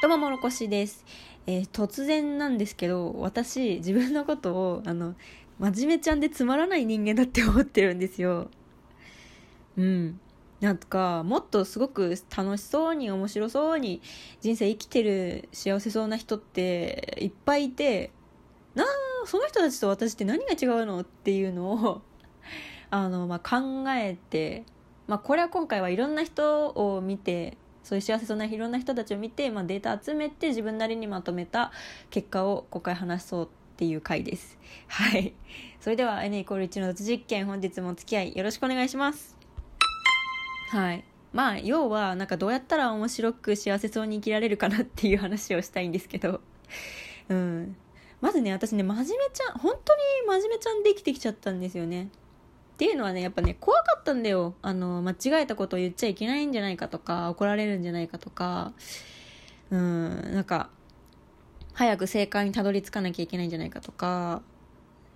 どうももろこしです、えー突然なんですけど私自分のことをあの真面目ちゃんでつまらない人間だって思ってるんですよ。うん。なんかもっとすごく楽しそうに面白そうに人生生きてる幸せそうな人っていっぱいいてなあその人たちと私って何が違うのっていうのをあの、まあ、考えて、まあ、これは今回はいろんな人を見てそういう幸せそうないろんな人たちを見て、まあ、データ集めて自分なりにまとめた結果を今回話そうっていう回です。はい。それでは N イコール1の突実験本日もお付き合いよろしくお願いします。はい。まあ要はなんかどうやったら面白く幸せそうに生きられるかなっていう話をしたいんですけど。うん。まずね私ね真面目ちゃん本当に真面目ちゃんで生きてきちゃったんですよね。っていうのはねやっぱね怖かったんだよ。あの間違えたことを言っちゃいけないんじゃないかとか怒られるんじゃないかとか。うんなんか早く正解にたどり着かなきゃいけないんじゃないかとか。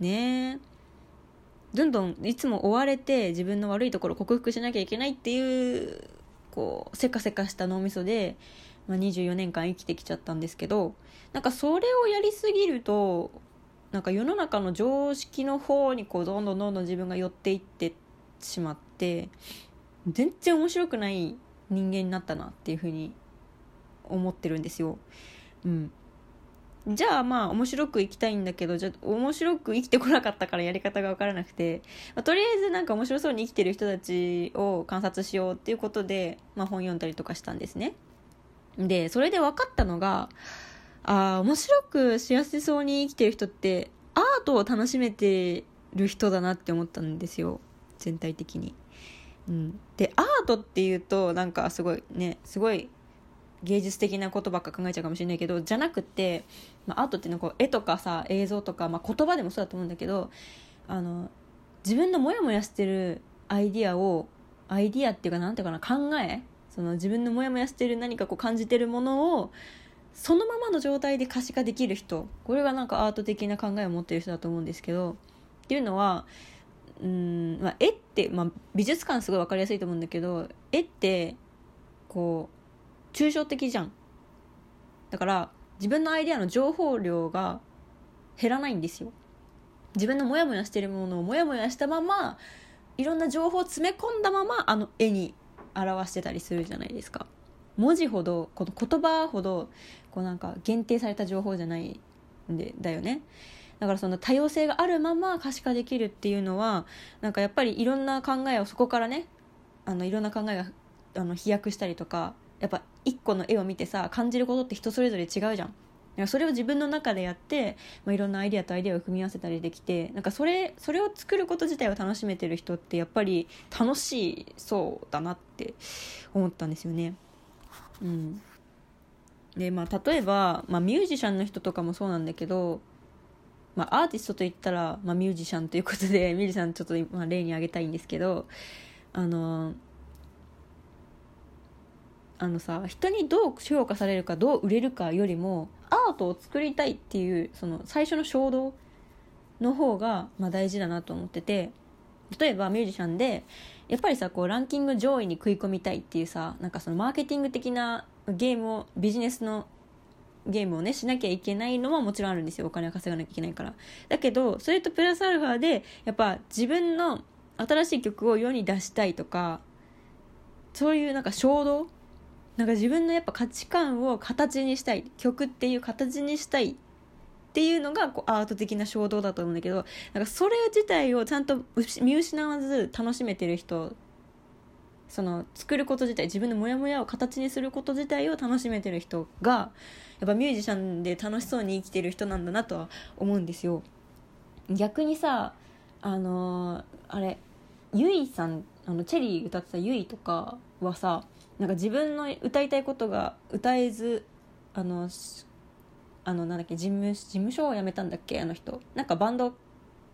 ね。どんどんいつも追われて自分の悪いところを克服しなきゃいけないっていうこうせかせかした脳みそで、まあ、24年間生きてきちゃったんですけどなんかそれをやりすぎるとなんか世の中の常識の方にこうどんどんどんどん自分が寄っていってしまって全然面白くない人間になったなっていうふうに思ってるんですよ。うん、じゃあまあ面白く生きたいんだけどじゃあ面白く生きてこなかったからやり方が分からなくて、まあとりあえずなんか面白そうに生きてる人たちを観察しようっていうことで、まあ、本読んだりとかしたんですね。でそれで分かったのがあー面白く幸せそうに生きてる人ってアートを楽しめてる人だなって思ったんですよ全体的に。うん、でアートっていうとなんかすごいねすごい芸術的なことばっか考えちゃうかもしれないけどじゃなくて、まあ、アートっていうのはこう絵とかさ映像とか、まあ、言葉でもそうだと思うんだけどあの自分のモヤモヤしてるアイディアをアイディアっていうかなんていうかな考えその自分のモヤモヤしてる何かこう感じてるものをそのままの状態で可視化できる人これがなんかアート的な考えを持ってる人だと思うんですけどっていうのはうん、まあ、絵って、まあ、美術館すごい分かりやすいと思うんだけど絵ってこう抽象的じゃん。だから自分のアイデアの情報量が減らないんですよ。自分のモヤモヤしてるものをモヤモヤしたままいろんな情報を詰め込んだままあの絵に表してたりするじゃないですか。文字ほどこの言葉ほどこうなんか限定された情報じゃないんでだよねだからその多様性があるまま可視化できるっていうのはなんかやっぱりいろんな考えをそこからねあのいろんな考えがあの飛躍したりとかやっぱ一個の絵を見てさ感じることって人それぞれ違うじゃんそれを自分の中でやって、まあ、いろんなアイディアとアイディアを組み合わせたりできてなんかそれそれを作ること自体を楽しめてる人ってやっぱり楽しいそうだなって思ったんですよね。うん、でまあ例えば、まあ、ミュージシャンの人とかもそうなんだけど、まあ、アーティストといったら、まあ、ミュージシャンということで ミュージシャンちょっと今例に挙げたいんですけどあのあのさ人にどう評価されるかどう売れるかよりもアートを作りたいっていうその最初の衝動の方が、まあ、大事だなと思ってて例えばミュージシャンでやっぱりさこうランキング上位に食い込みたいっていうさなんかそのマーケティング的なゲームをビジネスのゲームをねしなきゃいけないのももちろんあるんですよ。お金を稼がなきゃいけないから。だけどそれとプラスアルファでやっぱ自分の新しい曲を世に出したいとかそういうなんか衝動なんか自分のやっぱ価値観を形にしたい。曲っていう形にしたいっていうのがこうアート的な衝動だと思うんだけどなんかそれ自体をちゃんと見失わず楽しめてる人その作ること自体自分のモヤモヤを形にすること自体を楽しめてる人がやっぱミュージシャンで楽しそうに生きてる人なんだなとは思うんですよ。逆にさあのーあれゆいさんあのチェリー歌ってたゆいとかはさなんか自分の歌いたいことが歌えずあのあのなんだっけ事務事務所を辞めたんだっけあの人。なんかバンド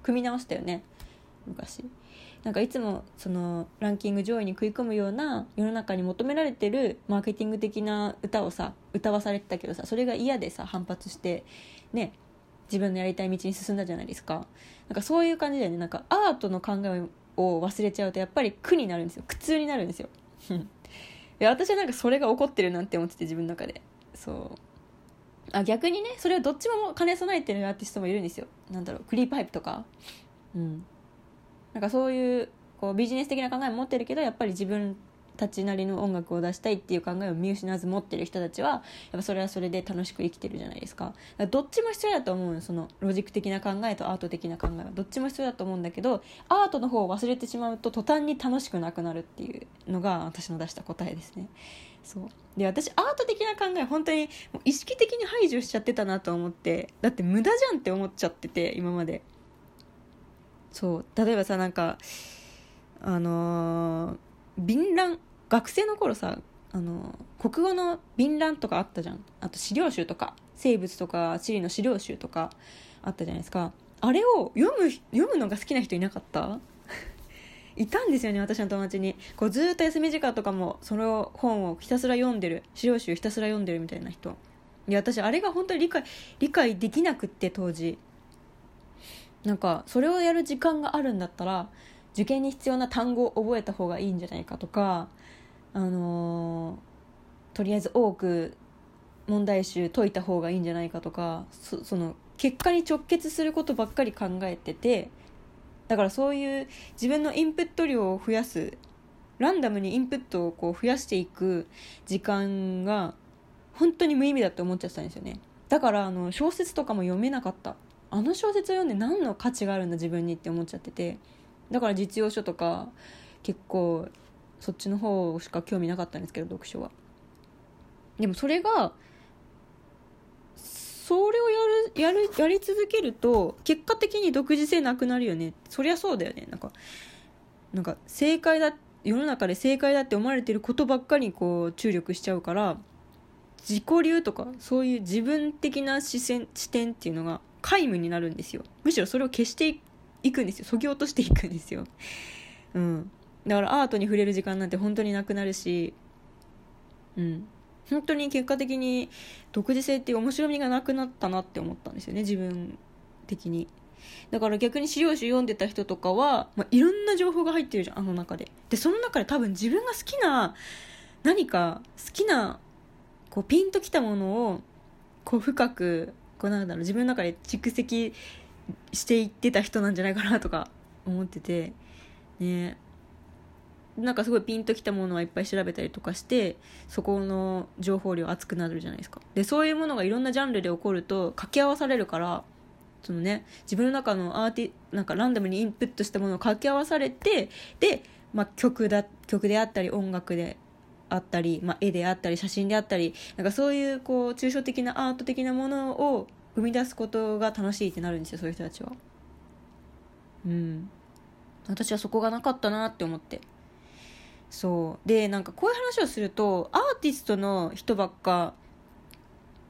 組み直したよね。昔。なんかいつもそのランキング上位に食い込むような世の中に求められてるマーケティング的な歌をさ歌わされてたけどさそれが嫌でさ反発してね自分のやりたい道に進んだじゃないですか。なんかそういう感じだよね。なんかアートの考えを忘れちゃうとやっぱり苦になるんですよ。苦痛になるんですよ。で私はなんかそれが起こってるなって思ってて自分の中で。そう。あ逆にねそれをどっちも兼ね備えてるアーティストもいるんですよ。なんだろうクリーパイプとか。うん。なんかそういうこうビジネス的な考えも持ってるけどやっぱり自分たちなりの音楽を出したいっていう考えを見失わず持ってる人たちはやっぱそれはそれで楽しく生きてるじゃないですか。かどっちも必要だと思うそのロジック的な考えとアート的な考えは。どっちも必要だと思うんだけどアートの方を忘れてしまうと途端に楽しくなくなるっていうのが私の出した答えですね。そう。で私アート的な考え本当に意識的に排除しちゃってたなと思って。だって無駄じゃんって思っちゃってて今まで。そう。例えばさなんかあのー、便覧学生の頃さあの国語の便覧とかあったじゃん。あと資料集とか生物とか地理の資料集とかあったじゃないですか。あれを読む読むのが好きな人いなかった？いたんですよね私の友達に。こうずっと休み時間とかもその本をひたすら読んでる資料集ひたすら読んでるみたいな人。いや私あれが本当に理解理解できなくって当時。なんかそれをやる時間があるんだったら受験に必要な単語を覚えた方がいいんじゃないかとかあのー、とりあえず多く問題集解いた方がいいんじゃないかとかその結果に直結することばっかり考えててだからそういう自分のインプット量を増やすランダムにインプットをこう増やしていく時間が本当に無意味だって思っちゃったんですよね。だからあの小説とかも読めなかった。あの小説を読んで何の価値があるんだ自分にって思っちゃってて。だから実用書とか結構そっちの方しか興味なかったんですけど読書は。でもそれがそれをやるやるやり続けると結果的に独自性なくなるよね。そりゃそうだよね。なんかなんか正解だ世の中で正解だって思われてることばっかりこう注力しちゃうから自己流とかそういう自分的な視線視点っていうのが皆無になるんですよ。むしろそれを消していくんですよ。そぎ落としていくんですよ。うん。だからアートに触れる時間なんて本当になくなるしうん。本当に結果的に独自性っていう面白みがなくなったなって思ったんですよね自分的に。だから逆に資料集読んでた人とかは、まあ、いろんな情報が入ってるじゃんあの中で。でその中で多分自分が好きな何か好きなこうピンときたものをこう深くこうなんだろう自分の中で蓄積していってた人なんじゃないかなとか思っててね。なんかすごいピンときたものはいっぱい調べたりとかしてそこの情報量熱くなるじゃないですか。でそういうものがいろんなジャンルで起こると掛け合わされるからそのね自分の中のアーティなんかランダムにインプットしたものを掛け合わされてで、まあ、曲だ曲であったり音楽であったり、まあ、絵であったり写真であったりなんかそういうこう抽象的なアート的なものを生み出すことが楽しいってなるんですよそういう人たちは。うん。私はそこがなかったなって思って。そう。でなんかこういう話をするとアーティストの人ばっか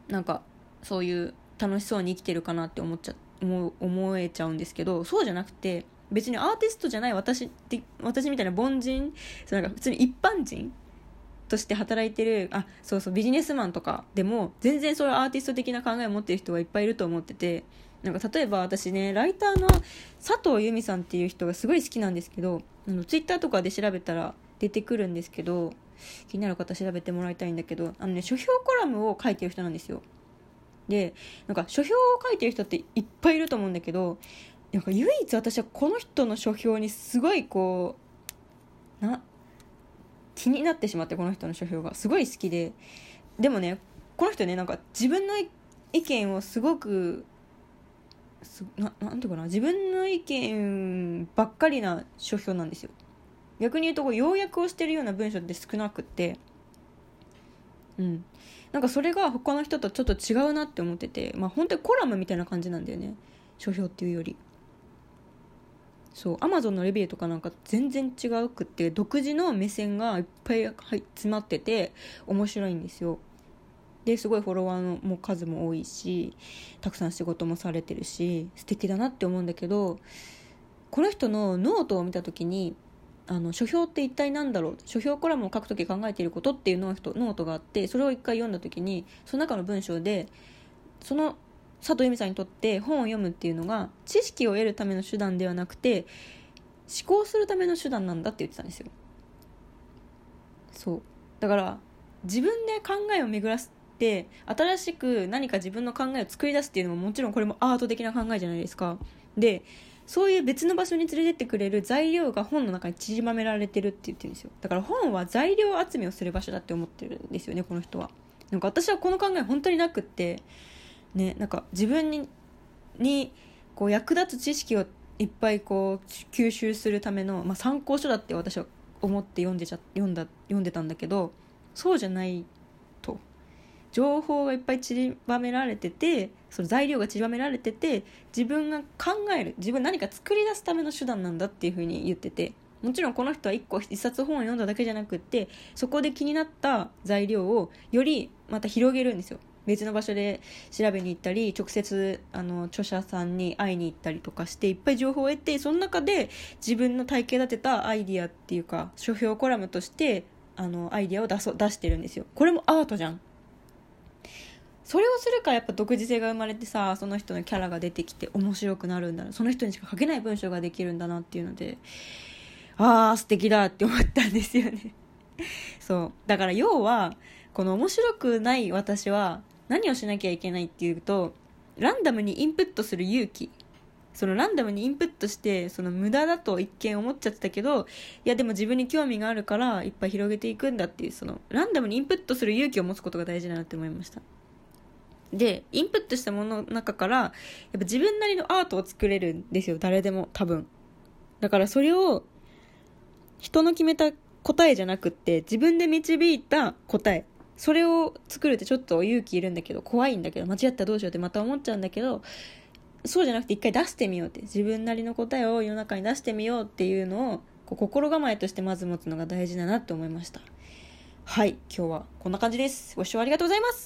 なんかそういう楽しそうに生きてるかなって思っちゃ思思えちゃうんですけどそうじゃなくて別にアーティストじゃない私って私みたいな凡人なんか普通に一般人として働いてるあそうそうビジネスマンとかでも全然そういうアーティスト的な考えを持ってる人がいっぱいいると思っててなんか例えば私ねライターの佐藤由美さんっていう人がすごい好きなんですけどあのツイッターとかで調べたら出てくるんですけど気になる方調べてもらいたいんだけどあのね書評コラムを書いてる人なんですよ。でなんか書評を書いてる人っていっぱいいると思うんだけどなんか唯一私はこの人の書評にすごいこうな気になってしまってこの人の書評が。すごい好きで。でもねこの人ねなんか自分の意見をすごくななんていうかな。自分の意見ばっかりな書評なんですよ。逆に言うとこう要約をしてるような文章って少なくてうん。なんかそれが他の人とちょっと違うなって思っててまあ本当にコラムみたいな感じなんだよね。書評っていうより。そう。アマゾンのレビューとかなんか全然違うくって独自の目線がいっぱい詰まってて面白いんですよ。ですごいフォロワーのも数も多いしたくさん仕事もされてるし素敵だなって思うんだけどこの人のノートを見た時にあの書評って一体何だろう？書評コラムを書く時考えていることっていうノートがあってそれを一回読んだ時にその中の文章でその佐藤由美さんにとって本を読むっていうのが知識を得るための手段ではなくて思考するための手段なんだって言ってたんですよ。そう。だから自分で考えを巡らすって新しく何か自分の考えを作り出すっていうのももちろんこれもアート的な考えじゃないですか。でそういう別の場所に連れてってくれる材料が本の中に縮まめられてるって言ってるんですよ。だから本は材料集めをする場所だって思ってるんですよねこの人は。なんか私はこの考え本当になくってねなんか自分ににこう役立つ知識をいっぱいこう吸収するための、まあ、参考書だって私は思って読んでちゃ読んだ読んでたんだけどそうじゃない情報がいっぱい散りばめられててその材料が散りばめられてて自分が考える自分何か作り出すための手段なんだっていうふうに言ってて。もちろんこの人は1個1冊本を読んだだけじゃなくってそこで気になった材料をよりまた広げるんですよ。別の場所で調べに行ったり直接あの著者さんに会いに行ったりとかしていっぱい情報を得てその中で自分の体系立てたアイディアっていうか書評コラムとしてあのアイディアを出そ出してるんですよ。これもアートじゃん。それをするからやっぱ独自性が生まれてさその人のキャラが出てきて面白くなるんだな。その人にしか書けない文章ができるんだなっていうのでああ素敵だって思ったんですよね。そう。だから要はこの面白くない私は何をしなきゃいけないっていうとランダムにインプットする勇気。そのランダムにインプットしてその無駄だと一見思っちゃってたけどいやでも自分に興味があるからいっぱい広げていくんだっていうそのランダムにインプットする勇気を持つことが大事だなって思いました。でインプットしたものの中からやっぱ自分なりのアートを作れるんですよ誰でも多分。だからそれを人の決めた答えじゃなくって自分で導いた答え。それを作るってちょっと勇気いるんだけど怖いんだけど間違ったらどうしようってまた思っちゃうんだけどそうじゃなくて一回出してみようって。自分なりの答えを世の中に出してみようっていうのをこう心構えとしてまず持つのが大事だなって思いました。はい今日はこんな感じです。ご視聴ありがとうございます。